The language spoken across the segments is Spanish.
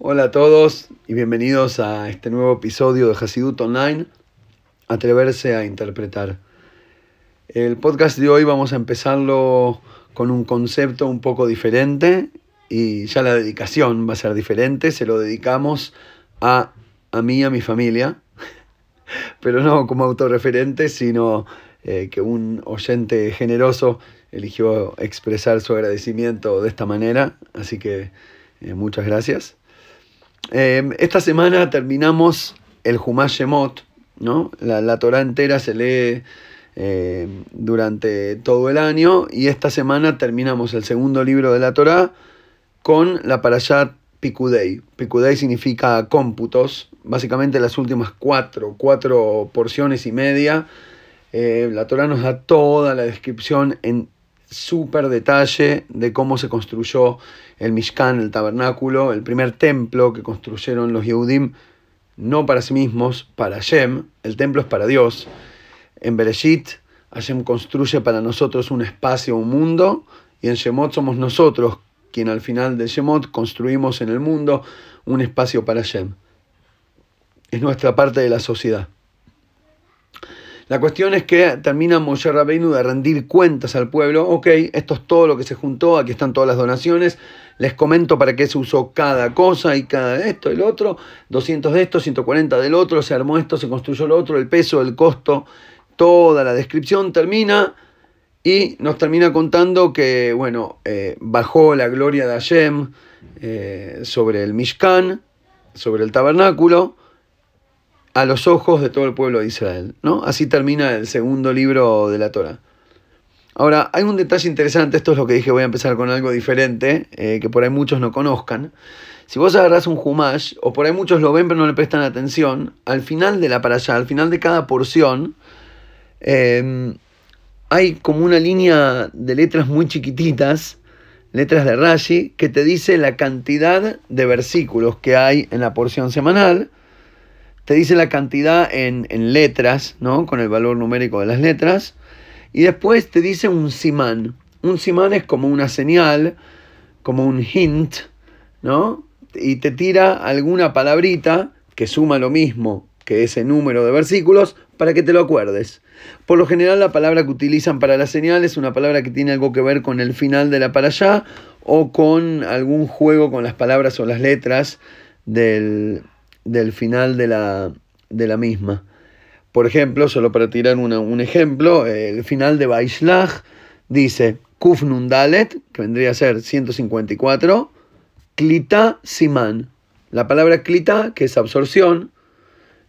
Hola a todos y bienvenidos a este nuevo episodio de Hasidut Online, Atreverse a Interpretar. El podcast de hoy vamos a empezarlo con un concepto un poco diferente y ya la dedicación va a ser diferente, se lo dedicamos a, a mí a mi familia, pero no como autorreferente, sino eh, que un oyente generoso eligió expresar su agradecimiento de esta manera, así que eh, muchas gracias. Eh, esta semana terminamos el Humash Shemot, ¿no? La, la Torah entera se lee durante todo el año y esta semana terminamos el segundo libro de la Torah con la Parashat Pikudei. Pikudei significa cómputos, básicamente las últimas cuatro, cuatro porciones y media. la Torah nos da toda la descripción en súper detalle de cómo se construyó el Mishkan, el tabernáculo, el primer templo que construyeron los Yehudim, no para sí mismos, para Hashem. El templo es para Dios. En Bereshit, Hashem construye para nosotros un espacio, un mundo, y en Shemot somos nosotros quien al final de Shemot construimos en el mundo un espacio para Hashem. Es nuestra parte de la sociedad. La cuestión es que termina Moshe Rabbeinu de rendir cuentas al pueblo. Ok, esto es todo lo que se juntó, aquí están todas las donaciones. Les comento para qué se usó cada cosa y cada esto lo otro. 200 de esto, 140 del otro, se armó esto, se construyó lo otro, el peso, el costo, toda la descripción termina y nos termina contando que, bueno, eh, bajó la gloria de Hashem eh, sobre el Mishkan, sobre el tabernáculo a los ojos de todo el pueblo de Israel. ¿no? Así termina el segundo libro de la Torah. Ahora, hay un detalle interesante, esto es lo que dije, voy a empezar con algo diferente, eh, que por ahí muchos no conozcan. Si vos agarrás un Humash, o por ahí muchos lo ven pero no le prestan atención, al final de la para allá, al final de cada porción, em, hay como una línea de letras muy chiquititas, letras de Rashi, que te dice la cantidad de versículos que hay en la porción semanal, te dice la cantidad en, letras, ¿no? Con el valor numérico de las letras. Y después te dice un simán. Un simán es como una señal, como un hint, ¿no? Y te tira alguna palabrita que suma lo mismo que ese número de versículos para que te lo acuerdes. Por lo general la palabra que utilizan para la señal es una palabra que tiene algo que ver con el final de la para allá o con algún juego con las palabras o las letras del, del final de la, de la misma. Por ejemplo, solo para tirar un ejemplo, el final de Baishlach dice Kuf Nundalet, que vendría a ser 154, Klita Siman. La palabra Klita, que es absorción,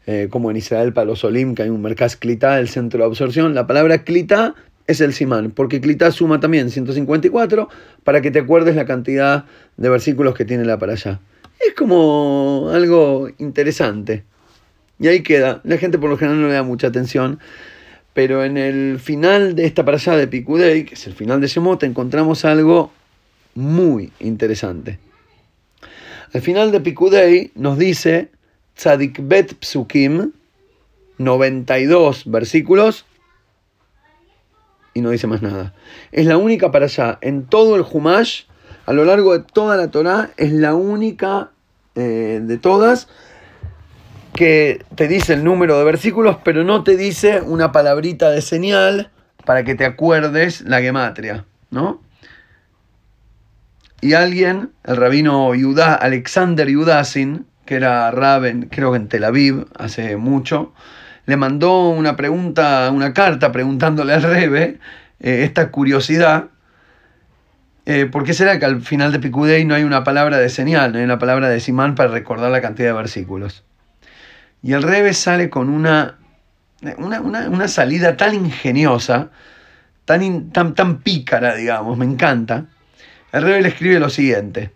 eh, como en Israel para los Olim, que hay un Merkaz Klita, el centro de absorción, la palabra Klita es el Simán, porque Klita suma también 154 para que te acuerdes la cantidad de versículos que tiene la para allá. Es como algo interesante. Y ahí queda. La gente por lo general no le da mucha atención. Pero en el final de esta parasha de Picudei, que es el final de Shemot, encontramos algo muy interesante. Al final de Picudei nos dice Tzadik Bet Psukim, 92 versículos, y no dice más nada. Es la única parasha en todo el Humash a lo largo de toda la Torá es la única eh, de todas que te dice el número de versículos, pero no te dice una palabrita de señal para que te acuerdes la gematria, ¿no? Y alguien, el rabino Yudá, Alexander Yudasin, que era raben, creo que en Tel Aviv, hace mucho, le mandó una pregunta, una carta preguntándole al Rebe eh, esta curiosidad eh, ¿Por qué será que al final de Picudei no hay una palabra de señal, no hay una palabra de simán para recordar la cantidad de versículos? Y el Rebe sale con una, una, salida tan ingeniosa, tan, tan, tan pícara, digamos, me encanta. El Rebe le escribe lo siguiente.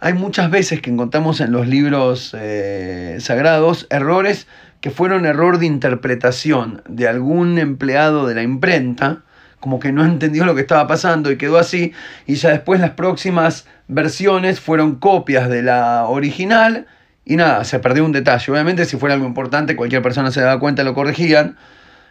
Hay muchas veces que encontramos en los libros eh, sagrados errores que fueron error de interpretación de algún empleado de la imprenta, como que no entendió lo que estaba pasando y quedó así. Y ya después las próximas versiones fueron copias de la original y nada, se perdió un detalle. Obviamente si fuera algo importante cualquier persona se daba cuenta lo corregían.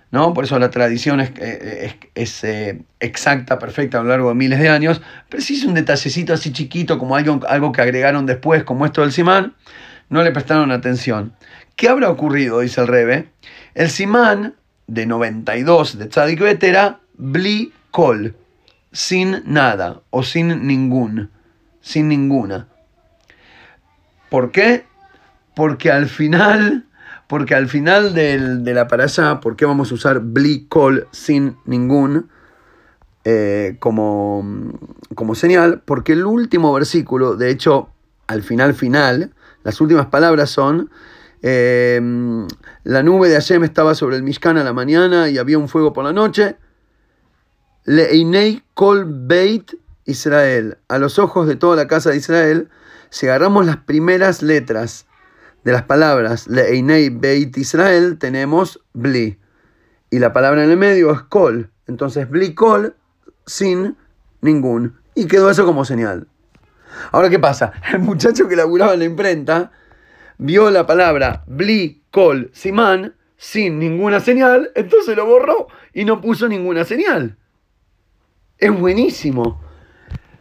¿no? Por eso la tradición es, eh, es, eh, exacta, perfecta a lo largo de miles de años, pero si es un detallecito así chiquito, como algo, algo que agregaron después, como esto del simán, no le prestaron atención. ¿Qué habrá ocurrido? Dice el Rebe. El simán de 92 de Tzadik Betera, Bli Kol, sin nada o sin ningún, sin ninguna. ¿Por qué? Porque al final porque al final de la parasha, ¿por qué vamos a usar bli kol sin ningún eh, como, como señal? Porque el último versículo, de hecho, al final final, las últimas palabras son, em, la nube de Hashem estaba sobre el Mishkan a la mañana y había un fuego por la noche. Leinei kol beit Israel. A los ojos de toda la casa de Israel, si agarramos las primeras letras de las palabras Leinei Beit Israel tenemos Bli. Y la palabra en el medio es Kol. Entonces Bli Kol sin ningún. Y quedó eso como señal. Ahora, ¿qué pasa? El muchacho que laburaba en la imprenta vio la palabra Bli Kol Simán sin ninguna señal, entonces lo borró y no puso ninguna señal. Es buenísimo.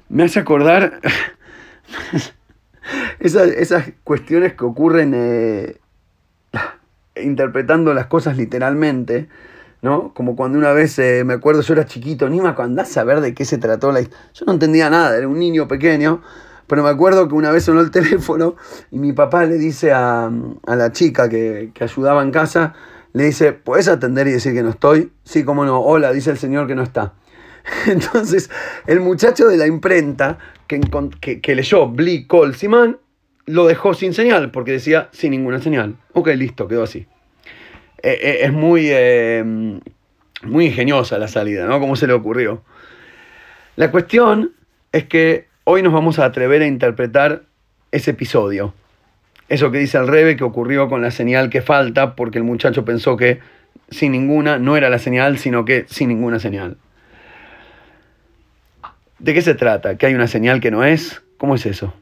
Me hace acordar. esas, cuestiones que ocurren eh, interpretando las cosas literalmente, ¿no? Como cuando una vez, eh, me acuerdo, yo era chiquito, ni me a saber de qué se trató la Yo no entendía nada, era un niño pequeño, pero me acuerdo que una vez sonó el teléfono y mi papá le dice a, la chica que, que, ayudaba en casa, le dice, ¿puedes atender y decir que no estoy? Sí, cómo no, hola, dice el señor que no está. Entonces, el muchacho de la imprenta que, leyó Bli Col Simán lo dejó sin señal, porque decía sin ninguna señal. Ok, listo, quedó así. Eh, eh, es muy, eh, muy ingeniosa la salida, ¿no? Como se le ocurrió. La cuestión es que hoy nos vamos a atrever a interpretar ese episodio. Eso que dice el Rebe que ocurrió con la señal que falta, porque el muchacho pensó que sin ninguna no era la señal, sino que sin ninguna señal. ¿De qué se trata? ¿Que hay una señal que no es? ¿Cómo es eso?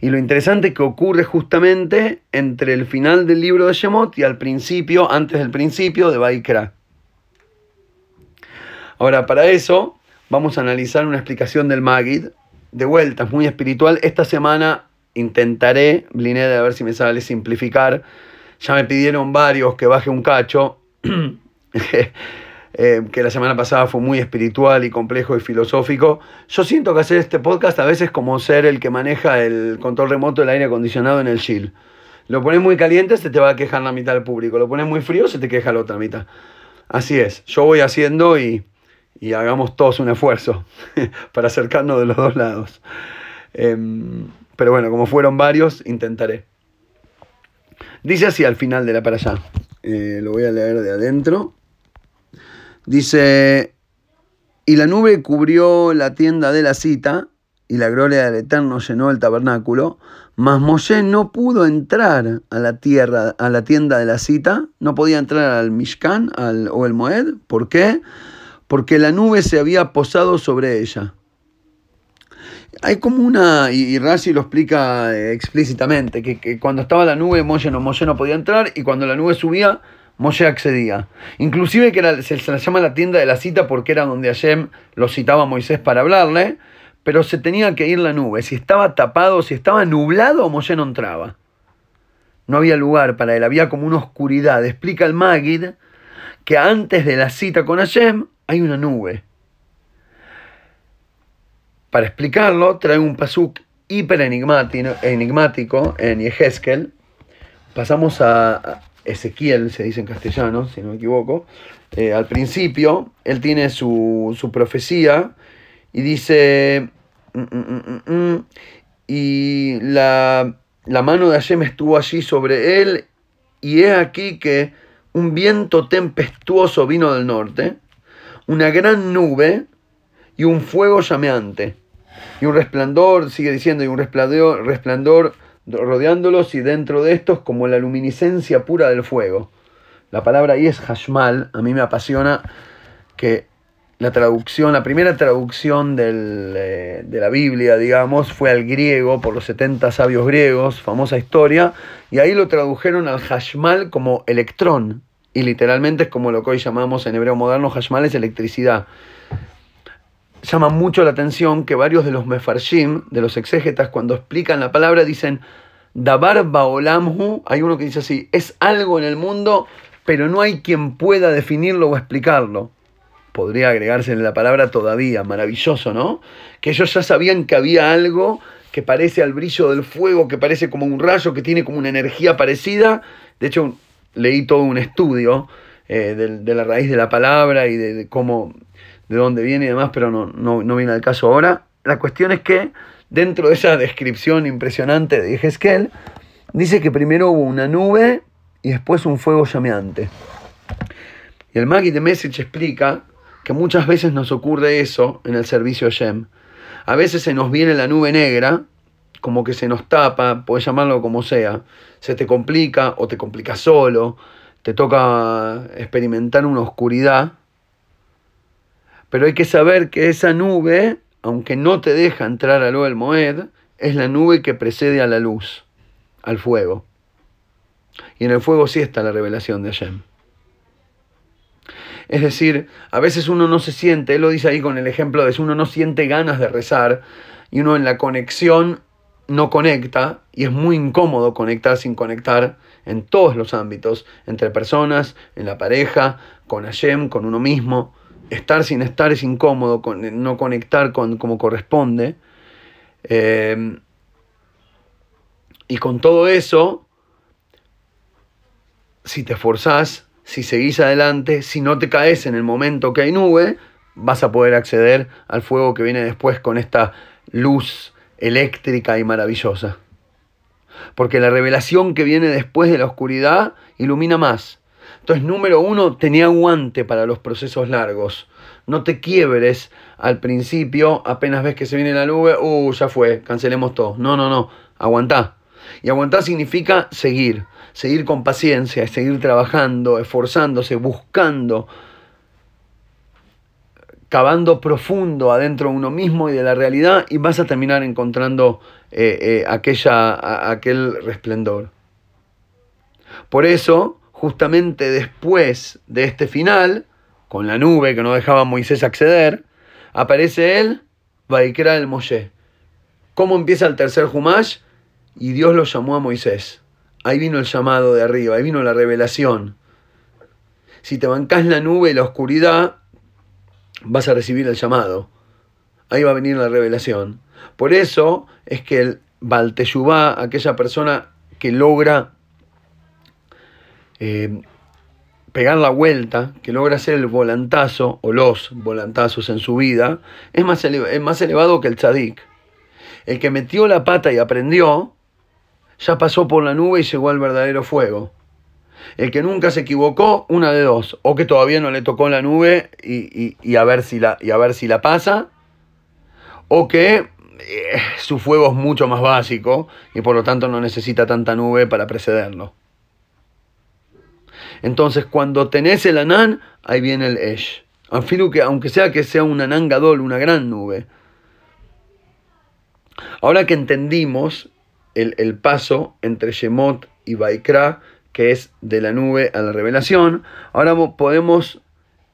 Y lo interesante es que ocurre justamente entre el final del libro de Shemot y al principio, antes del principio de Baikra. Ahora, para eso vamos a analizar una explicación del Magid. De vuelta, muy espiritual. Esta semana intentaré, Bliné, a ver si me sale simplificar. Ya me pidieron varios que baje un cacho. Eh, que la semana pasada fue muy espiritual y complejo y filosófico. Yo siento que hacer este podcast a veces como ser el que maneja el control remoto del aire acondicionado en el chill. Lo pones muy caliente, se te va a quejar la mitad del público. Lo pones muy frío, se te queja la otra mitad. Así es, yo voy haciendo y, y hagamos todos un esfuerzo para acercarnos de los dos lados. Em, pero bueno, como fueron varios, intentaré. Dice así al final de la para allá. Eh, lo voy a leer de adentro. Dice, y la nube cubrió la tienda de la cita, y la gloria del Eterno llenó el tabernáculo, mas Moshe no pudo entrar a la tierra, a la tienda de la cita, no podía entrar al Mishkan o el Moed. ¿Por qué? Porque la nube se había posado sobre ella. Hay como una, y, Rashi lo explica eh, explícitamente, que, cuando estaba la nube Moshe no, Moshe no podía entrar y cuando la nube subía Moshe accedía. Inclusive que se, se, la llama la tienda de la cita porque era donde Hashem lo citaba a Moisés para hablarle, pero se tenía que ir la nube. Si estaba tapado, si estaba nublado, Moshe no entraba. No había lugar para él, había como una oscuridad. Explica el Magid que antes de la cita con Hashem hay una nube. Para explicarlo, trae un pasuk hiper enigmático en Yehezkel. Pasamos a, Ezequiel, se dice en castellano, si no me equivoco, eh, al principio, él tiene su, profecía y dice, mm, mm, mm, y la, la mano de Hashem estuvo allí sobre él, y he aquí que un viento tempestuoso vino del norte, una gran nube y un fuego llameante, y un resplandor, sigue diciendo, y un resplandor, resplandor rodeándolos y dentro de estos como la luminiscencia pura del fuego. La palabra ahí es hashmal, a mí me apasiona que la traducción, la primera traducción eh, de la Biblia, digamos, fue al griego por los 70 sabios griegos, famosa historia, y ahí lo tradujeron al hashmal como electrón. Y literalmente es como lo que hoy llamamos en hebreo moderno Hashmal es electricidad. Llama mucho la atención que varios de los mefarshim, de los exégetas, cuando explican la palabra dicen Dabar Baolamhu, hay uno que dice así, es algo en el mundo, pero no hay quien pueda definirlo o explicarlo. Podría agregarse en la palabra todavía, maravilloso, ¿no? Que ellos ya sabían que había algo que parece al brillo del fuego, que parece como un rayo, que tiene como una energía parecida. De hecho, leí todo un estudio eh, de, la raíz de la palabra y de, cómo, de dónde viene y demás, pero no, no, no viene al caso ahora. La cuestión es que dentro de esa descripción impresionante de Heskel, dice que primero hubo una nube y después un fuego llameante. Y el Maggie de Message explica que muchas veces nos ocurre eso en el servicio Shem. A veces se nos viene la nube negra, como que se nos tapa, puedes llamarlo como sea. Se te complica o te complica solo, te toca experimentar una oscuridad. Pero hay que saber que esa nube, aunque no te deja entrar a lo del Moed, es la nube que precede a la luz, al fuego. Y en el fuego sí está la revelación de Hashem. Es decir, a veces uno no se siente, él lo dice ahí con el ejemplo de uno no siente ganas de rezar y uno en la conexión no conecta y es muy incómodo conectar sin conectar en todos los ámbitos, entre personas, en la pareja, con Hashem, con uno mismo. Estar sin estar es incómodo, no conectar con, como corresponde. Eh, y con todo eso, si te esforzás, si seguís adelante, si no te caes en el momento que hay nube, vas a poder acceder al fuego que viene después con esta luz eléctrica y maravillosa. Porque la revelación que viene después de la oscuridad ilumina más. Entonces, número uno, tenía aguante para los procesos largos. No te quiebres al principio, apenas ves que se viene la nube, uh, ya fue, cancelemos todo. No, no, no, aguantá. Y aguantar significa seguir, seguir con paciencia, seguir trabajando, esforzándose, buscando, cavando profundo adentro de uno mismo y de la realidad y vas a terminar encontrando eh, eh, aquella, aquel resplendor. Por eso, justamente después de este final, con la nube que no dejaba a Moisés acceder, aparece él, Vaikra el Moshe. ¿Cómo empieza el tercer Humash? y Dios lo llamó a Moisés. Ahí vino el llamado de arriba, ahí vino la revelación. Si te bancás la nube y la oscuridad, vas a recibir el llamado. Ahí va a venir la revelación. Por eso es que el Balteyubá, aquella persona que logra eh, pegar la vuelta, que logra hacer el volantazo o los volantazos en su vida, es más, es más elevado que el tzadik. El que metió la pata y aprendió, ya pasó por la nube y llegó al verdadero fuego. El que nunca se equivocó, una de dos, o que todavía no le tocó la nube y, a, ver si la, y a ver si la pasa, o que eh, su fuego es mucho más básico y por lo tanto no necesita tanta nube para precederlo. Entonces cuando tenés el anán, ahí viene el esh. que aunque sea que sea un anán gadol, una gran nube. Ahora que entendimos el, paso entre Shemot y Baikra, que es de la nube a la revelación, ahora podemos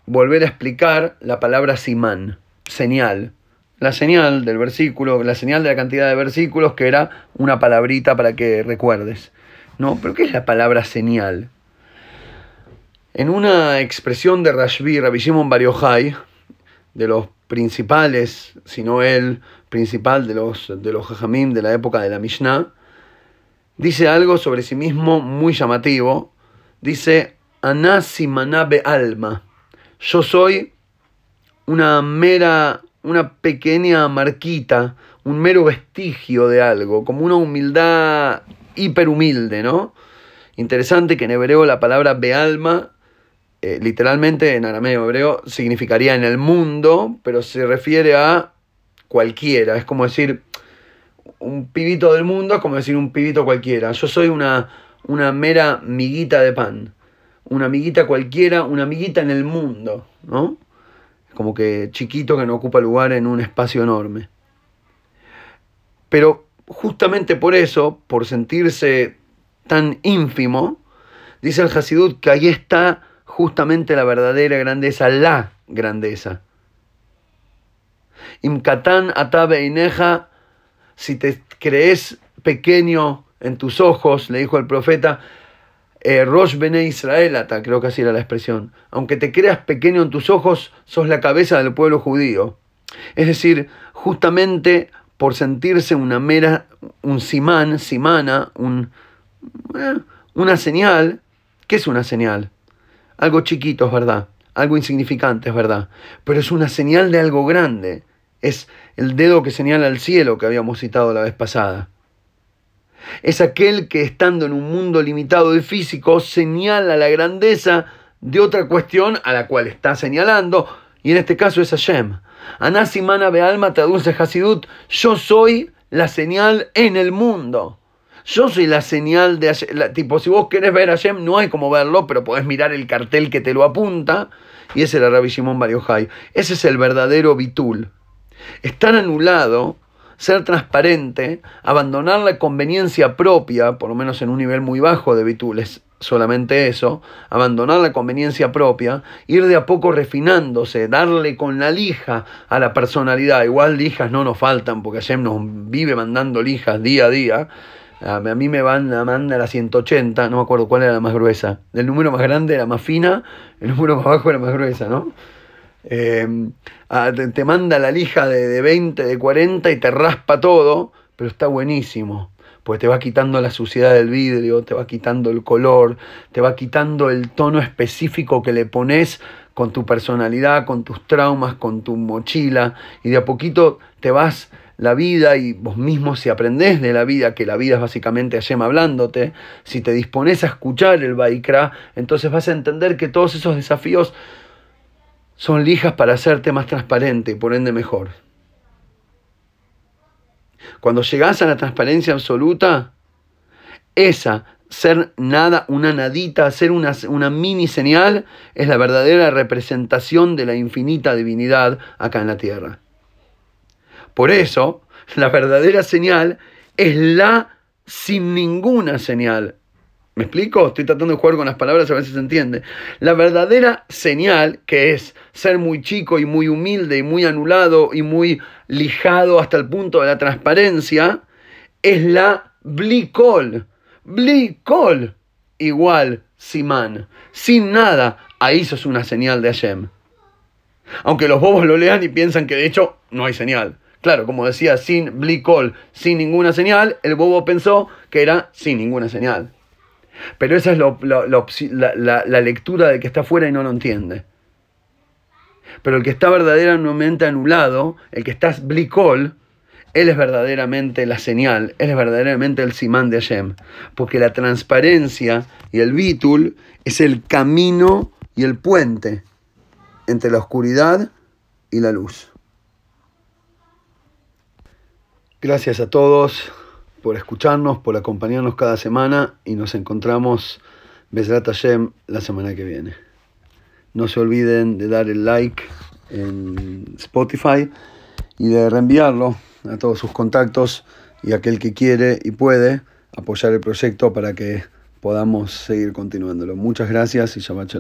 volver a explicar la palabra simán, señal. La señal del versículo, la señal de la cantidad de versículos, que era una palabrita para que recuerdes. ¿No? ¿Pero qué es la palabra señal? En una expresión de Rashbi, Rabbi Shimon Bar de los principales, sino el principal de los, de los Jajamim de la época de la Mishnah, dice algo sobre sí mismo muy llamativo. Dice, Anasimanabe alma. Yo soy una mera, una pequeña marquita, un mero vestigio de algo, como una humildad hiperhumilde, ¿no? Interesante que en hebreo la palabra bealma eh, literalmente en arameo hebreo significaría en el mundo, pero se refiere a cualquiera. Es como decir, un pibito del mundo es como decir un pibito cualquiera. Yo soy una, una mera miguita de pan. Una amiguita cualquiera, una amiguita en el mundo, ¿no? Como que chiquito que no ocupa lugar en un espacio enorme. Pero justamente por eso, por sentirse tan ínfimo, dice el Hasidut que ahí está justamente la verdadera grandeza, la grandeza. Imkatan atabe ineja, si te crees pequeño en tus ojos, le dijo el profeta, eh, Rosh Bene Israel, creo que así era la expresión. Aunque te creas pequeño en tus ojos, sos la cabeza del pueblo judío. Es decir, justamente por sentirse una mera, un simán, simana, un, eh, una señal. ¿Qué es una señal? Algo chiquito, es verdad. Algo insignificante, es verdad. Pero es una señal de algo grande. Es el dedo que señala al cielo que habíamos citado la vez pasada. Es aquel que estando en un mundo limitado de físico señala la grandeza de otra cuestión a la cual está señalando, y en este caso es Hashem. Anasimana Bealma traduce Hasidut, yo soy la señal en el mundo. Yo soy la señal de Hashem. tipo, si vos querés ver a Hashem, no hay como verlo, pero podés mirar el cartel que te lo apunta. Y ese era Rabbi Shimon Bar Ese es el verdadero Bitul. Estar anulado ser transparente, abandonar la conveniencia propia, por lo menos en un nivel muy bajo de bitules, solamente eso, abandonar la conveniencia propia, ir de a poco refinándose, darle con la lija a la personalidad. Igual lijas no nos faltan, porque Hashem nos vive mandando lijas día a día. A mí me van a mandar a 180, no me acuerdo cuál era la más gruesa. El número más grande era más fina, el número más bajo era más gruesa, ¿no? Eh, te, manda la lija de, de 20, de 40 y te raspa todo, pero está buenísimo pues te va quitando la suciedad del vidrio, te va quitando el color, te va quitando el tono específico que le pones con tu personalidad, con tus traumas, con tu mochila, y de a poquito te vas la vida y vos mismo si aprendés de la vida, que la vida es básicamente Hashem hablándote, si te dispones a escuchar el Baikra, entonces vas a entender que todos esos desafíos son lijas para hacerte más transparente y por ende mejor. Cuando llegas a la transparencia absoluta, esa, ser nada, una nadita, ser una, una mini señal, es la verdadera representación de la infinita divinidad acá en la tierra. Por eso, la verdadera señal es la sin ninguna señal. ¿Me explico? Estoy tratando de jugar con las palabras a ver si se entiende. La verdadera señal, que es ser muy chico y muy humilde y muy anulado y muy lijado hasta el punto de la transparencia, es la blicol. Blicol igual simán. Sin nada, ahí sos una señal de Hashem. Aunque los bobos lo lean y piensan que de hecho no hay señal. Claro, como decía, sin blicol, sin ninguna señal, el bobo pensó que era sin ninguna señal. Pero esa es la, lectura de que está afuera y no lo entiende. Pero el que está verdaderamente anulado, el que está blicol, él es verdaderamente la señal, él es verdaderamente el simán de Hashem. Porque la transparencia y el bitul es el camino y el puente entre la oscuridad y la luz. Gracias a todos por escucharnos, por acompañarnos cada semana y nos encontramos Besrat Hashem la semana que viene. No se olviden de dar el like en Spotify y de reenviarlo a todos sus contactos y aquel que quiere y puede apoyar el proyecto para que podamos seguir continuándolo. Muchas gracias y Shabbat.